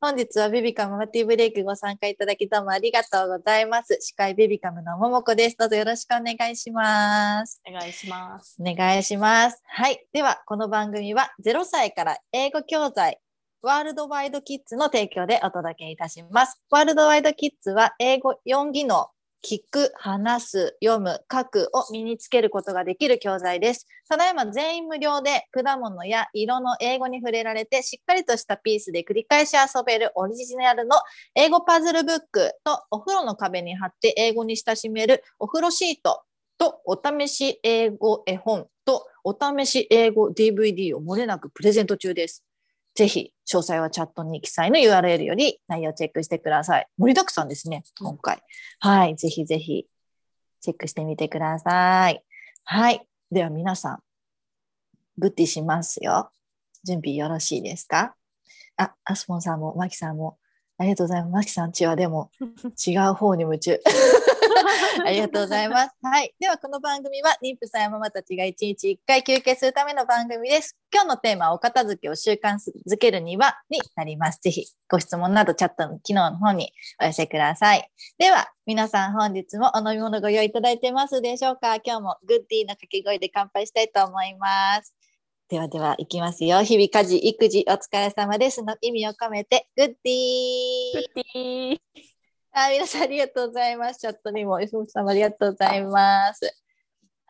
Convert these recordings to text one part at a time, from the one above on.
本日はベビカムマティブレイクご参加いただきどうもありがとうございます。司会ベビカムのももこです。どうぞよろしくお願いします。お願いします。お願いします。はい。では、この番組は0歳から英語教材ワールドワイドキッズの提供でお届けいたします。ワールドワイドキッズは英語4技能、聞く、話す、読む、書くを身につけることができる教材です。ただいま全員無料で果物や色の英語に触れられてしっかりとしたピースで繰り返し遊べるオリジナルの英語パズルブックとお風呂の壁に貼って英語に親しめるお風呂シートとお試し英語絵本とお試し英語 DVD を漏れなくプレゼント中です。ぜひ、詳細はチャットに記載の URL より内容チェックしてください。盛りだくさんですね、今回。はい、ぜひぜひ、チェックしてみてください。はい、では皆さん、グッティしますよ。準備よろしいですか？あ、アスポンさんも、マキさんも、ありがとうございます。マキさんちはでも 違う方に夢中。ありがとうございます。はい。では、この番組は、妊婦さんやママたちが1日1回休憩するための番組です。今日のテーマは、お片付けを習慣づけるには、になります。ぜひ、ご質問など、チャットの機能の方にお寄せください。では、皆さん本日もお飲み物ご用意いただいてますでしょうか今日もグッディーの掛け声で乾杯したいと思います。ではでは、いきますよ。日々家事、育児、お疲れ様ですの意味を込めて、グッディーグッディーあ、皆さんありがとうございます。チャットにも、吉本さんもありがとうございます。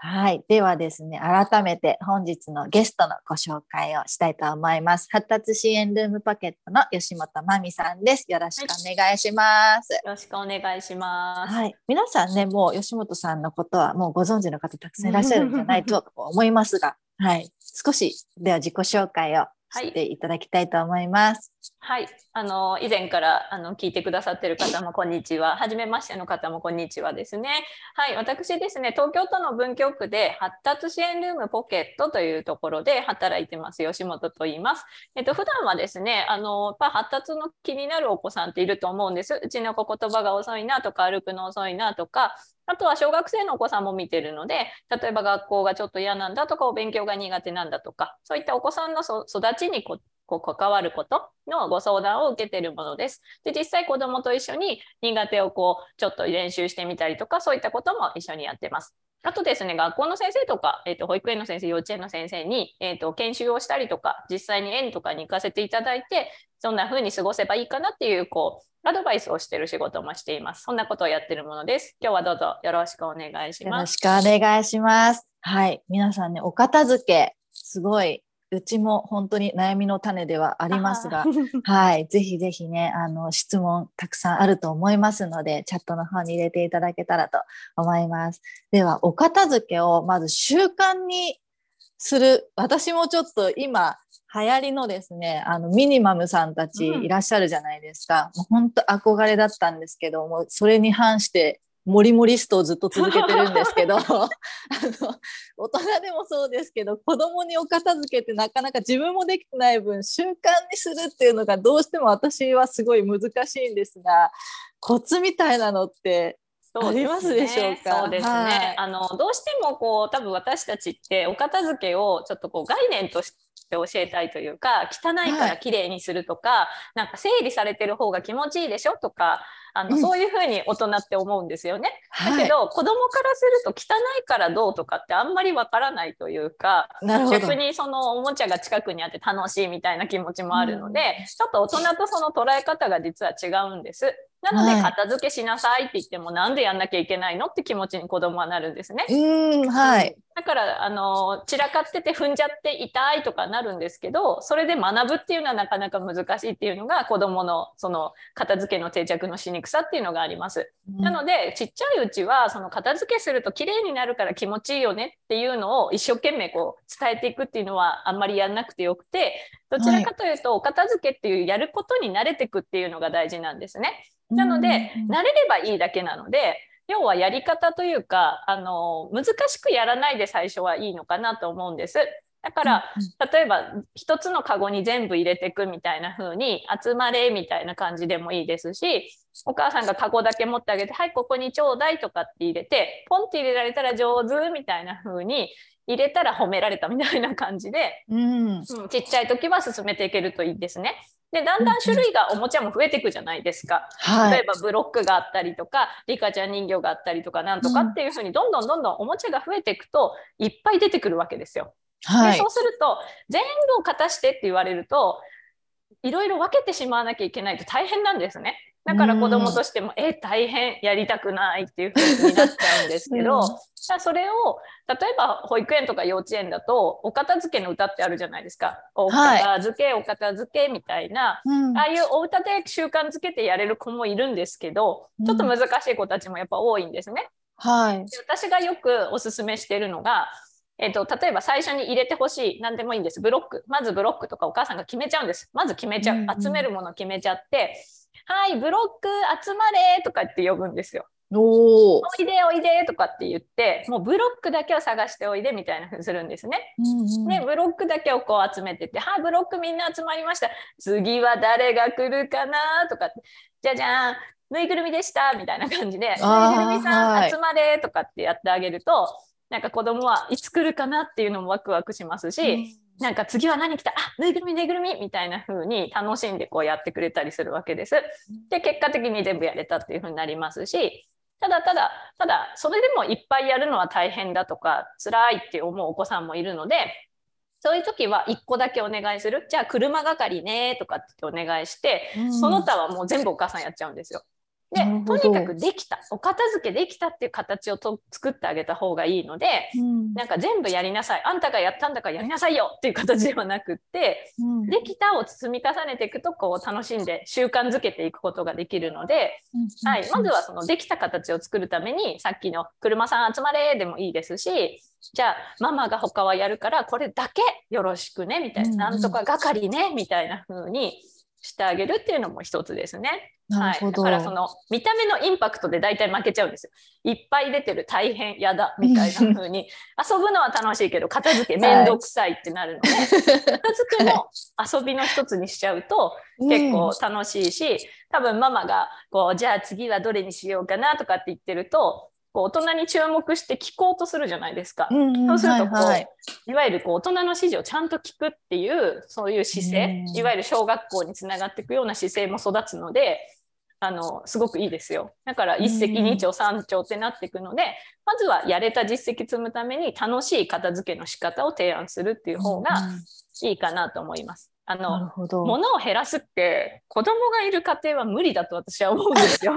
はい。ではですね、改めて本日のゲストのご紹介をしたいと思います。発達支援ルームポケットの吉本真美さんです。よろしくお願いします。よろしくお願いします。はい。皆さんね、もう吉本さんのことはもうご存知の方たくさんいらっしゃるんじゃないと思いますが、はい。少し、では自己紹介をしていただきたいと思います。はい、あの以前からあの聞いてくださってる方もこんにちは。初めましての方もこんにちはですね。はい、私ですね、東京都の文京区で発達支援ルームポケットというところで働いてます吉本と言います。えっと普段はですね、あのやっぱ発達の気になるお子さんっていると思うんです。うちの子言葉が遅いなとか歩くの遅いなとか。あとは小学生のお子さんも見てるので、例えば学校がちょっと嫌なんだとか、お勉強が苦手なんだとか、そういったお子さんの育ちにここう関わることのご相談を受けているものです。で、実際子供と一緒に苦手をこうちょっと練習してみたりとか、そういったことも一緒にやってます。あとですね、学校の先生とか、えーと、保育園の先生、幼稚園の先生に、えーと、研修をしたりとか、実際に園とかに行かせていただいて、そんな風に過ごせばいいかなっていう、こう、アドバイスをしてる仕事もしています。そんなことをやってるものです。今日はどうぞよろしくお願いします。よろしくお願いします。はい。皆さんね、お片付け、すごい、うちも本当に悩みの種ではありますが、はい。ぜひぜひね、あの、質問たくさんあると思いますので、チャットの方に入れていただけたらと思います。では、お片付けをまず習慣にする。私もちょっと今、流行りのですね、あの、ミニマムさんたちいらっしゃるじゃないですか。うん、もう本当憧れだったんですけども、それに反して、モリモリストをずっと続けてるんですけど あの大人でもそうですけど子供にお片付けってなかなか自分もできてない分習慣にするっていうのがどうしても私はすごい難しいんですがコツみたいなのってありますでしょうか？そうですね、はい、あのどうしてもこう多分私たちってお片付けをちょっとこう概念として教えたいというか汚いから綺麗にするとか、はい、なんか整理されてる方が気持ちいいでしょとかあの、うん、そういうふうに大人って思うんですよね。だけど、はい、子供からすると汚いからどうとかってあんまりわからないというか逆にそのおもちゃが近くにあって楽しいみたいな気持ちもあるので、うん、ちょっと大人とその捉え方が実は違うんです。なので片付けしなさいって言っても、はい、なんでやんなきゃいけないのって気持ちに子供はなるんですね。うんはい、だからあの散らかってて踏んじゃって痛いとかなるんですけどそれで学ぶっていうのはなかなか難しいっていうのが子供のその片付けの定着のしにくさっていうのがあります。うん、なのでちっちゃいうちはその片付けすると綺麗になるから気持ちいいよねっていうのを一生懸命こう伝えていくっていうのはあんまりやんなくてよくてどちらかというと、お片付けっていうやることに慣れていくっていうのが大事なんですね。なので、慣れればいいだけなので、要はやり方というか、あの、難しくやらないで最初はいいのかなと思うんです。だから、例えば、一つのカゴに全部入れていくみたいな風に、集まれみたいな感じでもいいですし、お母さんがカゴだけ持ってあげて、はい、ここにちょうだいとかって入れて、ポンって入れられたら上手みたいな風に、入れたら褒められたみたいな感じで、うん、うん、ちっちゃい時は進めていけるといいですね。でだんだん種類がおもちゃも増えていくじゃないですか、はい、例えばブロックがあったりとかリカちゃん人形があったりとかなんとかっていうふうにどんどんどんどんおもちゃが増えていくといっぱい出てくるわけですよ。はい、でそうすると全部を勝たしてって言われるといろいろ分けてしまわなきゃいけないと大変なんですね。だから子供としても、え大変やりたくないっていう風になっちゃうんですけど、それを例えば保育園とか幼稚園だとお片付けの歌ってあるじゃないですか。お片付け、はい、お片付けみたいな、うん、ああいうお歌で習慣づけてやれる子もいるんですけど、ちょっと難しい子たちもやっぱ多いんですね。はい、で私がよくおすすめしてるのがえっと、例えば最初に入れてほしい何でもいいんです。ブロック。まずブロックとかお母さんが決めちゃうんです。まず決めちゃう、集めるもの決めちゃって「はいブロック集まれ」とかって呼ぶんですよ。おおいでおいでとかって言ってもうブロックだけを探しておいでみたいなふうにするんですね。うんうん、でブロックだけをこう集めてて「はいブロックみんな集まりました次は誰が来るかな」とかって「じゃじゃんぬいぐるみでした」みたいな感じで「ぬいぐるみさん集まれ」とかってやってあげると。なんか子供はいつ来るかなっていうのもワクワクしますし、うん、なんか次は何来た？あぬいぐるみぬいぐるみみたいな風に楽しんでこうやってくれたりするわけです。で結果的に全部やれたっていう風になりますしただただただそれでもいっぱいやるのは大変だとか辛いって思うお子さんもいるのでそういう時は1個だけお願いするじゃあ車係ねとかってお願いして、うん、その他はもう全部お母さんやっちゃうんですよ。でとにかくできた。お片付けできたっていう形をと作ってあげた方がいいので、うん、なんか全部やりなさい。あんたがやったんだからやりなさいよっていう形ではなくって、うん、できたを積み重ねていくとこう楽しんで習慣づけていくことができるので、うん、はい、まずはそのできた形を作るためにさっきの「車さん集まれ」でもいいですしじゃあママが他はやるからこれだけよろしくねみたいな、なんとか係ねみたいな風にしてあげるっていうのも一つですね。はい、だからその見た目のインパクトで大体負けちゃうんですよ。いっぱい出てる大変やだみたいな風に。遊ぶのは楽しいけど片付け面倒くさいってなるので、はい、片付けも遊びの一つにしちゃうと結構楽しいし、多分ママがこうじゃあ次はどれにしようかなとかって言ってるとこう大人に注目して聞こうとするじゃないですか。うんうん、そうするとこう、はいはい、いわゆるこう大人の指示をちゃんと聞くっていうそういう姿勢、いわゆる小学校につながっていくような姿勢も育つのであのすごくいいですよ。だから一石二鳥三鳥ってなっていくので、まずはやれた実績積むために楽しい片付けの仕方を提案するっていう方がいいかなと思います。あの物を減らすって子供がいる家庭は無理だと私は思うんですよ。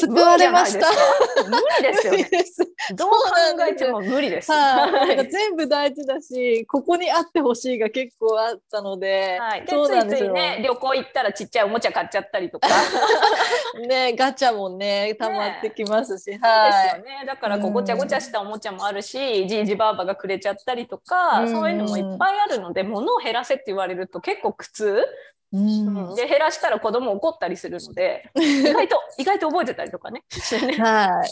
救われました。無理ですよね。どう考えても無理です。はい、全部大事だし、ここにあってほしいが結構あったので、はい、でそうなんですよついついね旅行行ったらちっちゃいおもちゃ買っちゃったりとか、ねガチャもね溜まってきますし、ね、はい。ですよね。だからこうごちゃごちゃしたおもちゃもあるし、じいじばあばがくれちゃったりとか、そういうのもいっぱいあるので、物を減らせって言われると結構苦痛。うん、で減らしたら子供怒ったりするので 意外と意外と覚えてたりとかね。はい、はい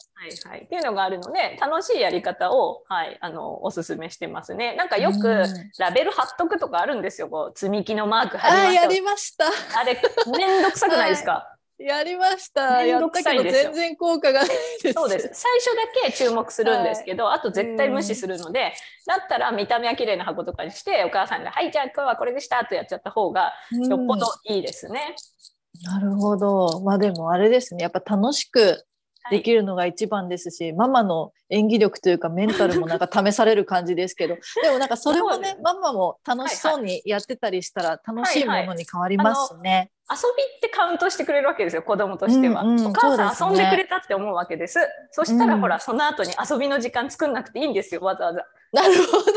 はい。っていうのがあるので楽しいやり方を、はい、あのおすすめしてますね。なんかよくラベル貼っとくとかあるんですよ。こう積み木のマーク貼りましたやりました。あれ面倒くさくないですか、はいやりました。やったけど全然効果がないです。そうです。最初だけ注目するんですけど、はい、あと絶対無視するので、だったら見た目は綺麗な箱とかにして、お母さんが、はい、じゃあ今日はこれでしたとやっちゃった方が、よっぽどいいですね。なるほど。まあでもあれですね。やっぱ楽しくできるのが一番ですし、はい、ママの演技力というかメンタルもなんか試される感じですけど でもなんかそれもねママも楽しそうにやってたりしたら楽しいものに変わりますね。はいはい遊びってカウントしてくれるわけですよ子供としては、うんうん、お母さん遊んでくれたって思うわけです、ね、そしたら、ほらその後に遊びの時間作んなくていいんですよわざわざ。なるほど。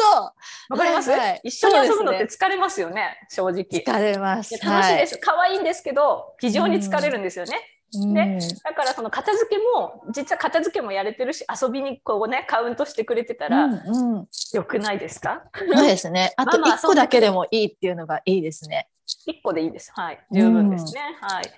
わかります、はいはい、一緒に遊ぶのって疲れますよね、ね、正直。疲れます。楽しいです、はい、可愛いんですけど非常に疲れるんですよね、でだからその片付けも実は片付けもやれてるし遊びにこうねカウントしてくれてたら、うんうん、よくないですか？そうですね。あと1個だけでもいいっていうのがいいですね。1個でいいです。はい。十分ですね、うん、はい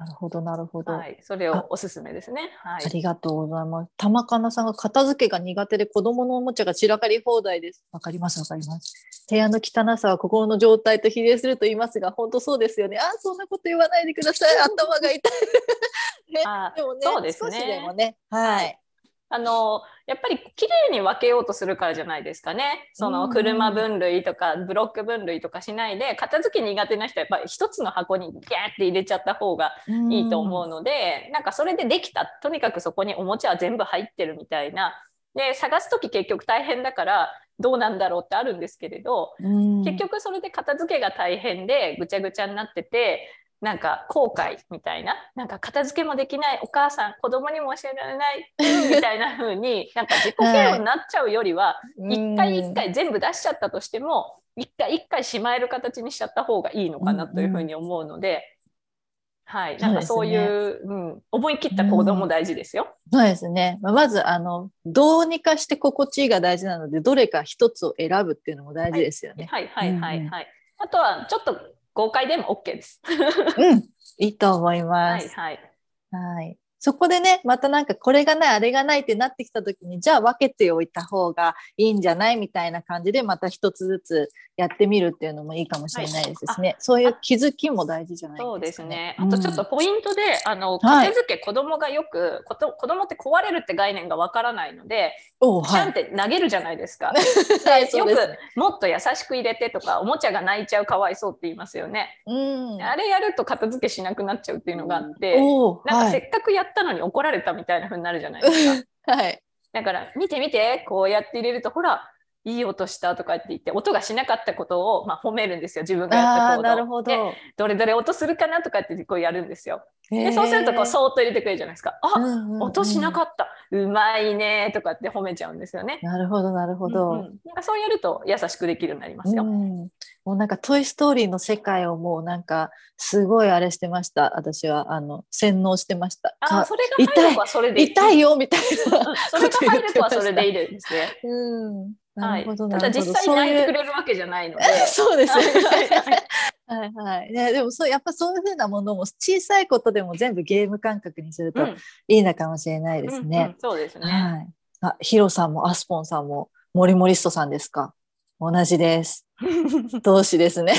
なるほど、なるほど。はい、それをおすすめですね。はい。ありがとうございます。玉かなさんが片付けが苦手で子供のおもちゃが散らかり放題です。わかります、わかります。部屋の汚さは心の状態と比例すると言いますが、本当そうですよね。あ、そんなこと言わないでください。頭が痛い。ね、でもね、そうですね少しでもね、はい。あのやっぱり綺麗に分けようとするからじゃないですかね。その車分類とかブロック分類とかしないで片付け苦手な人はやっぱり一つの箱にギャーって入れちゃった方がいいと思うので、なんかそれでできたとにかくそこにおもちゃは全部入ってるみたいな。で探す時結局大変だからどうなんだろうってあるんですけれど、結局それで片付けが大変でぐちゃぐちゃになっててなんか後悔みたいななんか片付けもできないお母さん子供にも教えられないみたいな風に なんか自己嫌悪になっちゃうよりは一、回一回全部出しちゃったとしても一回一回しまえる形にしちゃった方がいいのかなというふうに思うので。はい、なんかそういう、うね、うん、思い切った行動も大事ですよ。うん、そうですね。まずあのどうにかして心地いいが大事なので、どれか一つを選ぶっていうのも大事ですよね。はい、はい、はい、はい。あとはちょっと公開でも OK です。うん、いいと思います。はい、はい。はいそこでね、またなんかこれがない、あれがないってなってきた時に、じゃあ分けておいた方がいいんじゃない？みたいな感じで、また一つずつやってみるっていうのもいいかもしれないですね。はい、そういう気づきも大事じゃないですか、ね、そうですね。あとちょっとポイントで、うん、あの、片付け、子供がよく、こ子供って壊れるって概念がわからないので、おシャンって投げるじゃないですか。はい、よく、もっと優しく入れてとか、おもちゃが泣いちゃうかわいそうって言いますよね。うん、あれやると片付けしなくなっちゃうっていうのがあって、なんかせっかくやったのに怒られたみたいな風になるじゃないですか。はい。だから見て見てこうやって入れるとほらいい音したとかって言って音がしなかったことを、まあ、褒めるんですよ。自分がやった行動。なるほど。どれどれ音するかなとかってこうやるんですよ。でそうするとこうそーっと入れてくれるじゃないですか。あ、うんうんうん、音しなかった。うまいねとかって褒めちゃうんですよね。なるほどなるほど、うんうん、なんかそうやると優しくできるようになりますよ。うん、もうなんか「トイ・ストーリー」の世界をもうなんかすごいあれしてました。私はあの洗脳してました。あそれが入るとはそれで痛い。よみたいな、それが入るとはそれでいいですね。うんはい、ただ実際に泣いてくれるわけじゃないので。そうですね。はいはい。ね、でもそうやっぱそういうふうなものも小さいことでも全部ゲーム感覚にするといいのかもしれないですね。うんうんうん、そうですね。はい。あ、ヒロさんもアスポンさんもモリモリストさんですか？同じです。同志ですね。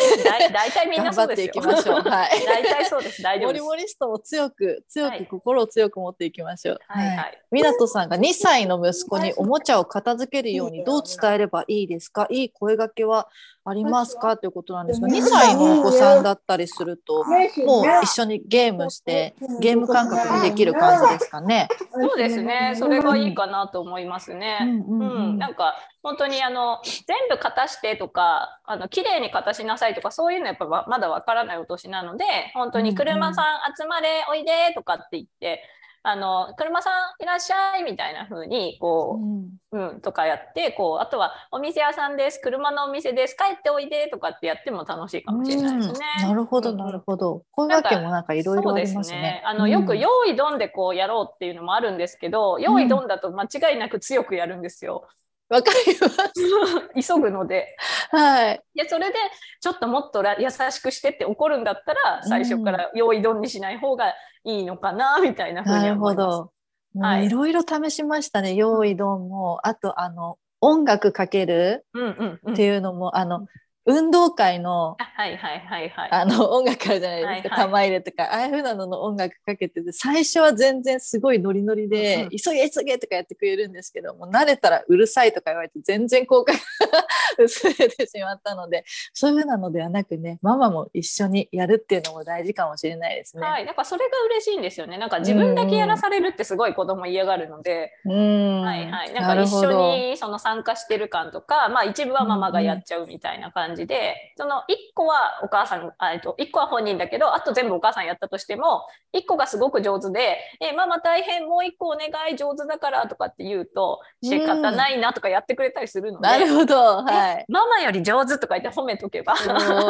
大体みんなそうですよ。頑張っていきましょう。はい。大体そうです。大丈夫です。モリモリストも強く強く心を強く持っていきましょう。はいはい。湊さんが2歳の息子におもちゃを片付けるようにどう伝えればいいですか？いい声掛けはありますか？ということなんですが、2歳のお子さんだったりすると、もう一緒にゲームしてゲーム感覚でできる感じですかね？そうですね。それがいいかなと思いますね。うん、うん、なんか本当にあの全部片してとかあの綺麗に片しなさいとかそういうのやっぱまだわからないお年なので本当に車さん集まれおいでとかって言ってあの車さんいらっしゃいみたいな風にこう、うん、うん、とかやってこうあとはお店屋さんです車のお店です帰っておいでとかってやっても楽しいかもしれないですね。なるほどなるほど。こういうわけもなんかいろいろありますね。ねあのよく用意どんでこうやろうっていうのもあるんですけど、用意どんだと間違いなく強くやるんですよ。わかります。急ぐので。はい。で、それで、ちょっともっと優しくしてって怒るんだったら、最初から用意ドンにしない方がいいのかな、みたいなふうに思います。なるほど。はい、いろいろ試しましたね。用意ドンも、あと、あの、音楽かけるっていうのも、うんうんうん、あの、運動会のはいはいはいはい、あの音楽あるじゃないですか、はいはい、玉入れとか。ああいうふうなのの音楽かけてて最初は全然すごいノリノリで、うん、急げ急げとかやってくれるんですけども慣れたらうるさいとか言われて全然効果が薄れてしまったのでそういうふうなのではなくねママも一緒にやるっていうのも大事かもしれないですね。はい、なんかそれが嬉しいんですよね。なんか自分だけやらされるってすごい子供嫌がるので、うん、はいはい、なんか一緒にその参加してる感とか、まあ一部はママがやっちゃうみたいな感じじでその1個はお母さんあと1個は本人だけどあと全部お母さんやったとしても1個がすごく上手で「えママ大変もう1個お願い上手だから」とかって言うと仕方ないなとかやってくれたりするので、なるほど、はい、ママより上手とか言って褒めとけば。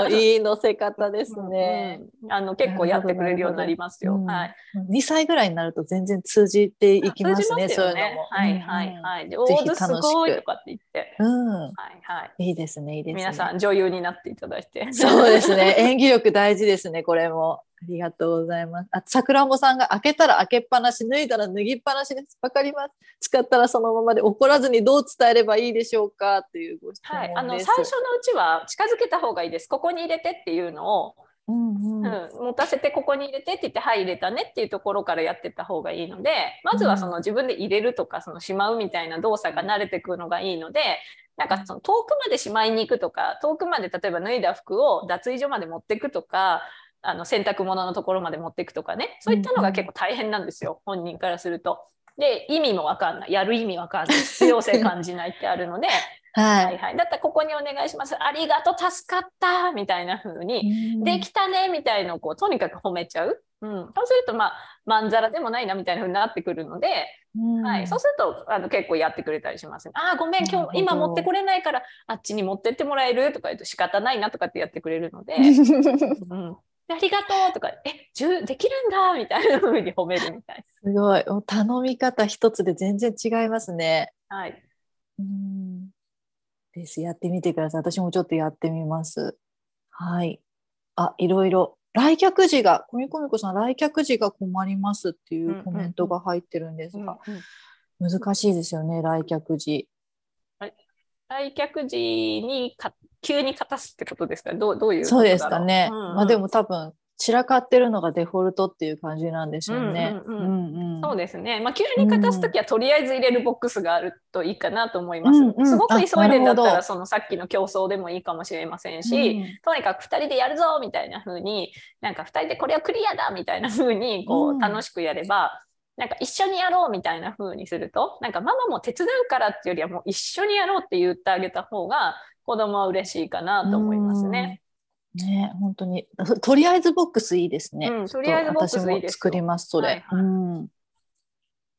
いい乗せ方ですね、うん、あの結構やってくれるようになりますよ、はい、2歳ぐらいになると全然通じていきますね、ね、そういうのも。はいはいはい。上手すごいとかって言って。うん。はいはい。いいですねいいですね。皆さん女優になっていただいて。そうですね。演技力大事ですねこれも。ありがとうございます。あ、さくらんぼさんが開けたら開けっぱなし、脱いだら脱ぎっぱなしです。わかります。使ったらそのままで怒らずにどう伝えればいいでしょうか？っていうご質問はい、あの最初のうちは近づけた方がいいです。ここに入れてっていうのをうんうん。うん、持たせてここに入れてって言って「はい入れたね」っていうところからやってった方がいいのでまずはその自分で入れるとかそのしまうみたいな動作が慣れてくるのがいいのでなんかその遠くまでしまいに行くとか遠くまで例えば脱いだ服を脱衣所まで持っていくとかあの洗濯物のところまで持っていくとかねそういったのが結構大変なんですよ、本人からすると。で意味もわかんない。やる意味わかんない。必要性感じないってあるのでははいいはい、だったらここにお願いします。ありがとう助かったみたいな風に、できたねみたいのをこうとにかく褒めちゃう、うん、そうするとまあまんざらでもないなみたいな風になってくるので、うん。はい、そうするとあの結構やってくれたりします。ね。あーごめん今日今持ってこれないからあっちに持ってってもらえるとか言うと仕方ないなとかってやってくれるので、うん、ありがとうとかえじゅできるんだみたいな風に褒めるみたいすごい。頼み方一つで全然違いますね。な。はい。うん。です。やってみてください。私もちょっとやってみます。はい。あ、いろいろ。来客時が、コミコミコさん、来客時が困りますっていんうコメントが入ってるんですうんが、難しいですよね、来客時。来客時にか急に勝たすってことですか？どうどういうことそうですかね。うんうんまあでも多分、散らかってるのがデフォルトっていう感じなんでしょうね。そうですね。まあ、急に勝たすときは、とりあえず入れるボックスがあるといいかなと思います。うんうんすごく急いでんだったら、そのさっきの競争でもいいかもしれませんし、うんとにかく2人でやるぞみたいな風に、なんか2人でこれはクリアだみたいな風に、こうんう、楽しくやれば、なんか一緒にやろうみたいな風にすると、なんかママも手伝うからっていうよりは、もう一緒にやろうって言ってあげた方が、子供は嬉しいかなと思いますね。うん。ね、本当に。ととりあえずボックスいいですね。うん、とりあえずボックスいいですよ作ります、それ。はいはいうん。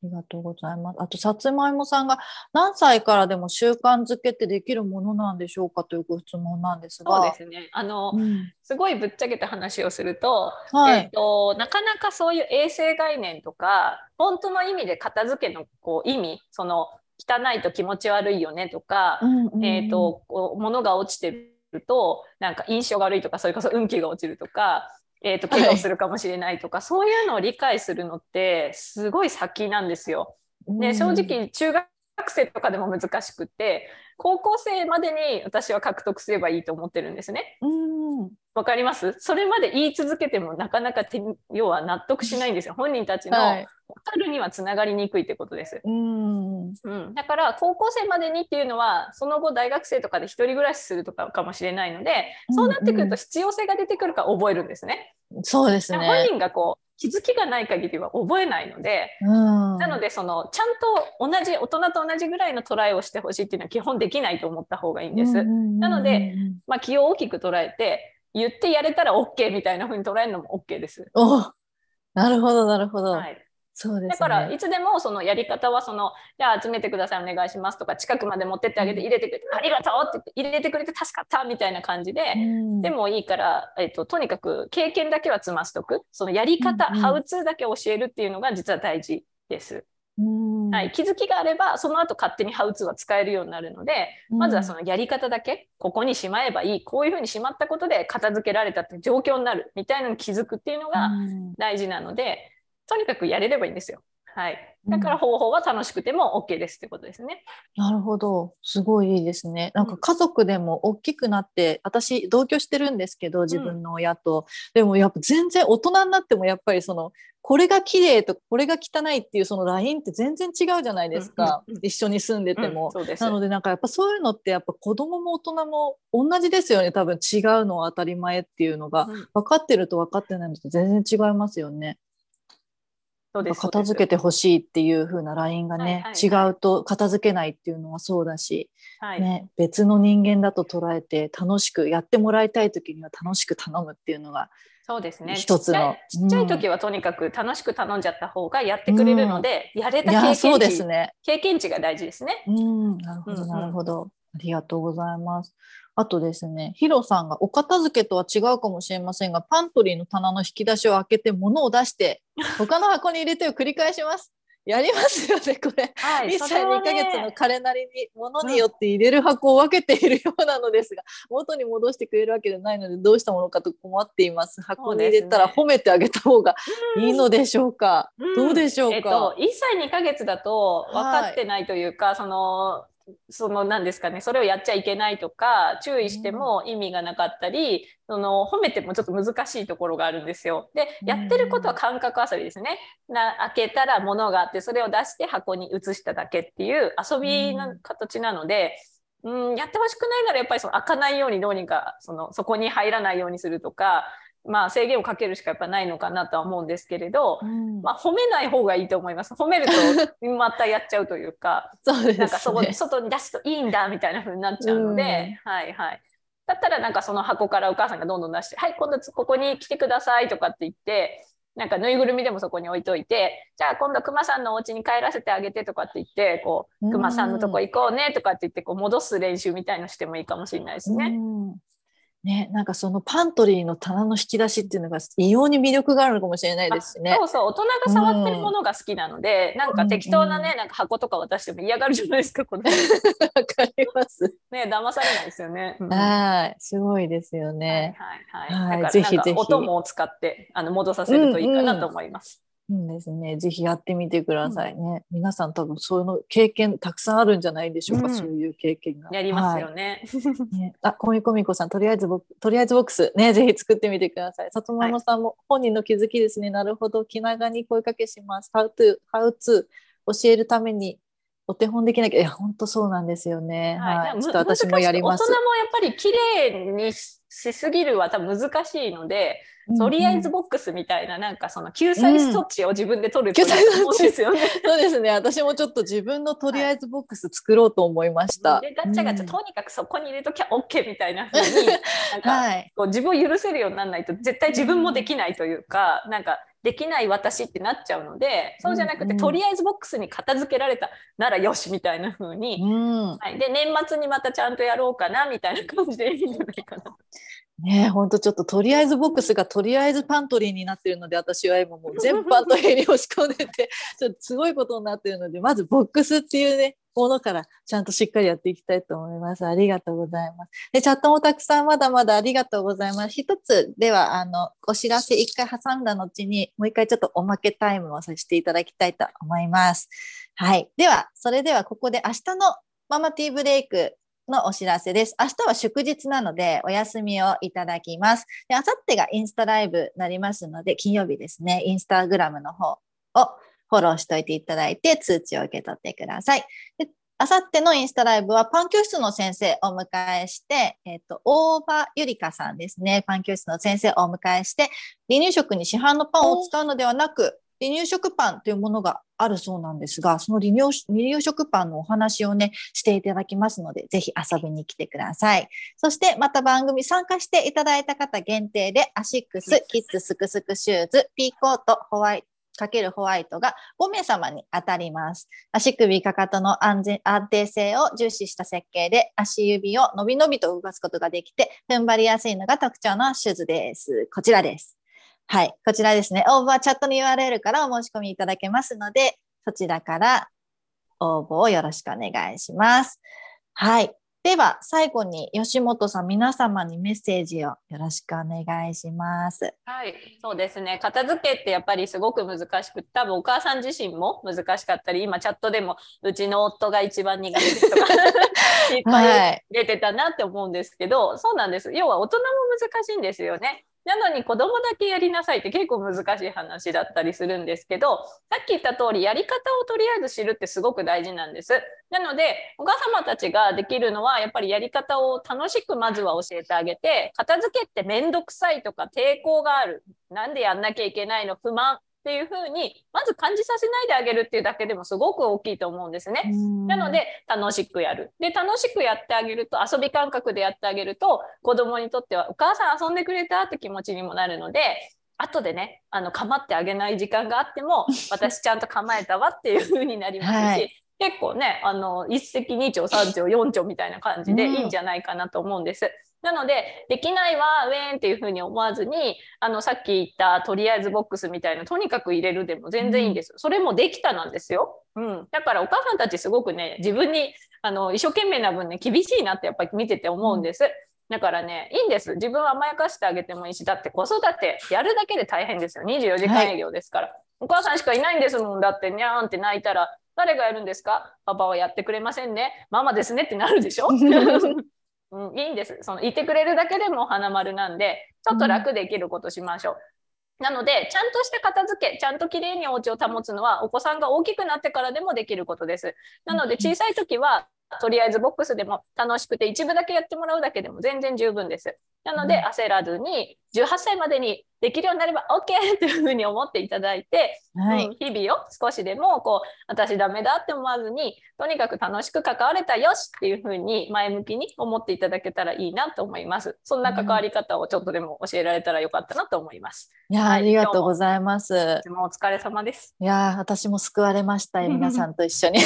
ありがとうございます。あと、さつまいもさんが何歳からでも習慣づけってできるものなんでしょうかというご質問なんですが。そうですね。あの、うんすごいぶっちゃけた話をすると、はいえっとなかなかそういう衛生概念とか本当の意味で片付けのこう意味その汚いと気持ち悪いよねとか、うんうんえっと物が落ちてるとなんか印象が悪いとかそれこそ運気が落ちるとか。えー、と怪我をするかもしれないとか、そういうのを理解するのってすごい先なんですよ。で正直中学生とかでも難しくって高校生までに私は獲得すればいいと思ってるんですね。うん、わかります？それまで言い続けてもなかなか要は納得しないんですよ。本人たちのはい。分かるにはつながりにくいってことです。うん。うん、だから高校生までにっていうのはその後大学生とかで一人暮らしするとかかもしれないのでそうなってくると必要性が出てくるから覚えるんですね。そうです本ね。人がこう気づきがない限りは覚えないので、うん。なのでそのちゃんと同じ大人と同じぐらいのトライをしてほしいっていうのは基本できないと思った方がいいんです。なので、まあ、気を大きく捉えて言ってやれたら OK みたいな風に捉えるのも OK です。おなるほど、なるほど。はい、そうですね。だからいつでもそのやり方はそのじゃあ集めてくださいお願いしますとか近くまで持ってってあげて入れてくれてありがとうって言って入れてくれて助かったみたいな感じで、うんでもいいから、えっと、とにかく経験だけは積ませとくそのやり方、うんうんハウツーだけ教えるっていうのが実は大事です。うんはい、気づきがあればその後勝手にハウツーは使えるようになるので、まずはそのやり方だけここにしまえばいいこういうふうにしまったことで片付けられたって状況になるみたいなのに気づくっていうのがうん。大事なので、とにかくやれればいいんですよ。はい、だから方法は楽しくても OK ですってことですね。なるほど。すごいいいですね。なんか家族でも大きくなって、私同居してるんですけど、自分の親と。でもやっぱ全然大人になってもやっぱりその、これが綺麗とこれが汚いっていうそのラインって全然違うじゃないですか。うんうんうん一緒に住んでても。うんそうですなのでなんかやっぱそういうのってやっぱ子供も大人も同じですよね。多分違うのは当たり前っていうのが。うん分かってると分かってないのと全然違いますよね。片付けてほしいっていう風なラインがね、はいはいはい違うと片付けないっていうのはそうだし、はいね、別の人間だと捉えて楽しくやってもらいたい時には楽しく頼むっていうのがそうですね。一つのちっちゃい時はとにかく楽しく頼んじゃった方がやってくれるので、やれた経そう験値、ですね。経験値が大事ですね。うん、なるほど、うんうんなるほど。ありがとうございます。あとですね、ヒロさんがお片付けとは違うかもしれませんが、パントリーの棚の引き出しを開けて物を出して、他の箱に入れてを繰り返します。やりますよね、これ。は1歳2それはねヶ月の彼なりに物によって入れる箱を分けているようなのですが、元に戻してくれるわけじゃないのでどうしたものかと困っています。箱に入れたら褒めてあげた方がいいのでしょうか。うんどうでしょうか。えっと、1歳2ヶ月だと分かってないというか、そのその何ですかねそれをやっちゃいけないとか注意しても意味がなかったり、その褒めてもちょっと難しいところがあるんですよ。でやってることは感覚遊びですね。な開けたら物があってそれを出して箱に移しただけっていう遊びの形なので。うん、やってほしくないならやっぱりその開かないようにどうにかそのそこに入らないようにするとかまあ、制限をかけるしかやっぱないのかなとは思うんですけれど、うん、まあ、褒めない方がいいと思います。褒めると またやっちゃうというか、そうです、ね、なんかそこ外に出すといいんだみたいな風になっちゃうので、うん、はいはい。だったらなんかその箱からお母さんがどんどん出して、はい、今度ここに来てくださいとかって言って、なんかぬいぐるみでもそこに置いといて、じゃあ今度くまさんのお家に帰らせてあげてとかって言って、こう、くまさんのとこ行こうねとかって言って、こう戻す練習みたいのしてもいいかもしれないですね。ね、なんかそのパントリーの棚の引き出しっていうのが異様に魅力があるのかもしれないですね。そうそう、大人が触ってるものが好きなので、うん、なんか適当なね、うん、なんか箱とか渡しても嫌がるじゃないですか、この。わかります。ね、騙されないですよね。うん、はい、すごいですよね。はいはいはい。はい、ぜひぜひ。音も使ってあの戻させるといいかなと思います。うんですね。ぜひやってみてくださいね。うん、皆さん多分そういうの経験たくさんあるんじゃないでしょうか。うん、そういう経験が。やりますよね。はい、ねあ、コミコミコさん、とりあえずボとりあえずボックスね、ぜひ作ってみてください。里マさんも、本人の気づきですね。なるほど。気長に声かけします。How to How to 教えるためにお手本できなきゃいや本当そうなんですよね。はい。はい、ちょっと私もやります。大人もやっぱり綺麗にしすぎるは多分難しいので。とりあえずボックスみたいな、なんかその救済措置を自分で取ると思うんですよね、うん、そうですね。私もちょっと自分のとりあえずボックス作ろうと思いました。で、ガチャガチャ、とにかくそこに入れときゃ OK みたいな風に、なんか、はい、こう自分を許せるようにならないと、絶対自分もできないというか、なんか、できない私ってなっちゃうのでそうじゃなくて、うん、とりあえずボックスに片付けられたならよしみたいな風に、うん、はい、で年末にまたちゃんとやろうかなみたいな感じでいいんじゃないかな。ねほんとちょっととりあえずボックスがとりあえずパントリーになってるので私は今もう全パントリーに押し込んでて ちょっとすごいことになってるのでまずボックスっていうねものからちゃんとしっかりやっていきたいと思います。ありがとうございます。で、チャットもたくさんまだまだありがとうございます。一つでは、あの、お知らせ一回挟んだ後に、もう一回ちょっとおまけタイムをさせていただきたいと思います。はい。では、それではここで明日のママティーブレイクのお知らせです。明日は祝日なのでお休みをいただきます。で、明後日がインスタライブになりますので、金曜日ですね、インスタグラムの方をフォローしておいていただいて通知を受け取ってください。であさってのインスタライブはパン教室の先生をお迎えして、えっ、と、大場ゆりかさんですね。パン教室の先生をお迎えして、離乳食に市販のパンを使うのではなく、離乳食パンというものがあるそうなんですが、その離乳離乳食パンのお話をね、していただきますので、ぜひ遊びに来てください。そして、また番組参加していただいた方限定で、アシックス、キッズスクスクシューズ、ピーコート、ホワイホワイトが5名様に当たります。足首かかとの安全安定性を重視した設計で足指を伸び伸びと動かすことができて踏ん張りやすいのが特徴のシューズです。こちらです。はい。こちらですね。応募はチャットの URL からお申し込みいただけますので、そちらから応募をよろしくお願いします。はい。では、最後に吉本さん、皆様にメッセージをよろしくお願いします。はい、そうですね。片付けってやっぱりすごく難しく多分お母さん自身も難しかったり、今チャットでもうちの夫が一番苦手とか いっぱい出てたなって思うんですけど、はい、そうなんです。要は大人も難しいんですよね。なのに子供だけやりなさいって結構難しい話だったりするんですけど、さっき言った通りやり方をとりあえず知るってすごく大事なんです。なので、お母様たちができるのは、やっぱりやり方を楽しくまずは教えてあげて、片付けってめんどくさいとか抵抗がある。なんでやんなきゃいけないの不満っていうふうに、まず感じさせないであげるっていうだけでもすごく大きいと思うんですね。なので、楽しくやる。で、楽しくやってあげると、遊び感覚でやってあげると、子供にとっては、お母さん遊んでくれたって気持ちにもなるので、後でね、あの、構ってあげない時間があっても、私ちゃんと構えたわっていう風になりますし、はい、結構ね、あの、一石二鳥三鳥四鳥みたいな感じでいいんじゃないかなと思うんです。なので、できないわ、ウェーンっていうふうに思わずに、あの、さっき言ったとりあえずボックスみたいな、とにかく入れるでも全然いいんです。うん、それもできたなんですよ。うん。だからお母さんたちすごくね、自分に、あの、一生懸命な分ね、厳しいなってやっぱり見てて思うんです。うんだからね、いいんです。自分は甘やかしてあげてもいいし、だって子育てやるだけで大変ですよ。24時間営業ですから。はい、お母さんしかいないんですもん。だってにゃーんって泣いたら、誰がやるんですか？パパはやってくれませんね。ママですねってなるでしょ？うん、いいんです。そのいてくれるだけでも花丸なんで、ちょっと楽できることしましょう。なので、ちゃんとした片付け、ちゃんときれいにお家を保つのは、お子さんが大きくなってからでもできることです。なので、小さい時は、とりあえずボックスでも楽しくて一部だけやってもらうだけでも全然十分です。なので焦らずに18歳までにできるようになれば OK というふうに思っていただいて、はい、うん、日々を少しでもこう私ダメだって思わずにとにかく楽しく関われたよしっていうふうに前向きに思っていただけたらいいなと思います。そんな関わり方をちょっとでも教えられたらよかったなと思います。いや、はい、ありがとうございます。もお疲れ様です。いや私も救われました 皆さんと一緒に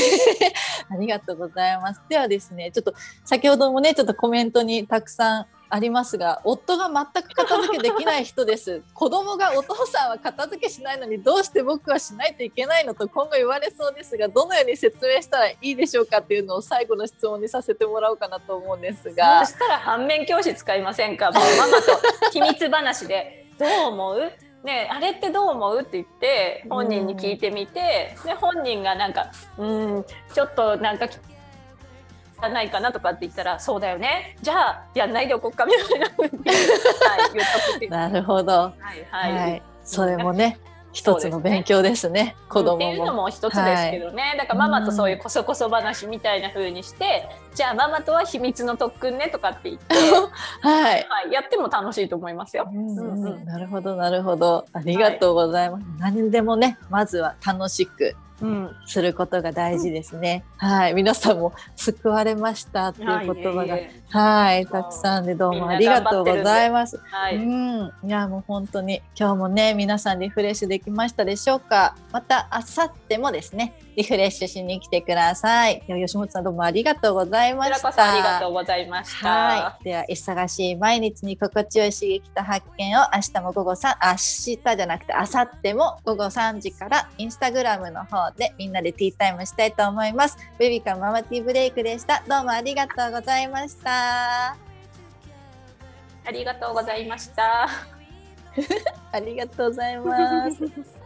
ありがとうございます。ではですねちょっと先ほどもねちょっとコメントにたくさんありますが夫が全く片付けできない人です。子供がお父さんは片付けしないのにどうして僕はしないといけないのと今後言われそうですがどのように説明したらいいでしょうかっていうのを最後の質問にさせてもらおうかなと思うんですが。そしたら反面教師使いませんか？もうママと秘密話で。どう思う？ね、あれってどう思うって言って本人に聞いてみて、で本人がなんかうんちょっとなんからないかなとかって言ったらそうだよね。じゃあやんないでおこうかみたいなはい、なるほど、はいはい、はい、それもね一つの勉強ですね、ね、子供も。っていうのも一つですけどね、はい、だからママとそういうこそこそ話みたいな風にして、うん、じゃあママとは秘密の特訓ねとかって言って、はい、はい、やっても楽しいと思いますよ。うんうん、なるほどなるほど。ありがとうございます。何でもねまずは楽しくうん、することが大事ですね。はい、皆さんも救われましたっていう言葉が、はい、たくさんでどうもありがとうございます。はい、うん、いやもう本当に今日もね皆さんリフレッシュできましたでしょうか。また明後日もですねリフレッシュしに来てください。吉本さんどうもありがとうございました。ありがとうございました。はい、では忙しい毎日に心地よい刺激と発見を明日も午後三明日じゃなくて明後日も午後3時からインスタグラムの方でみんなでティータイムしたいと思います。ベビーカーママティーブレイクでした。どうもありがとうございました。ありがとうございました。ありがとうございます。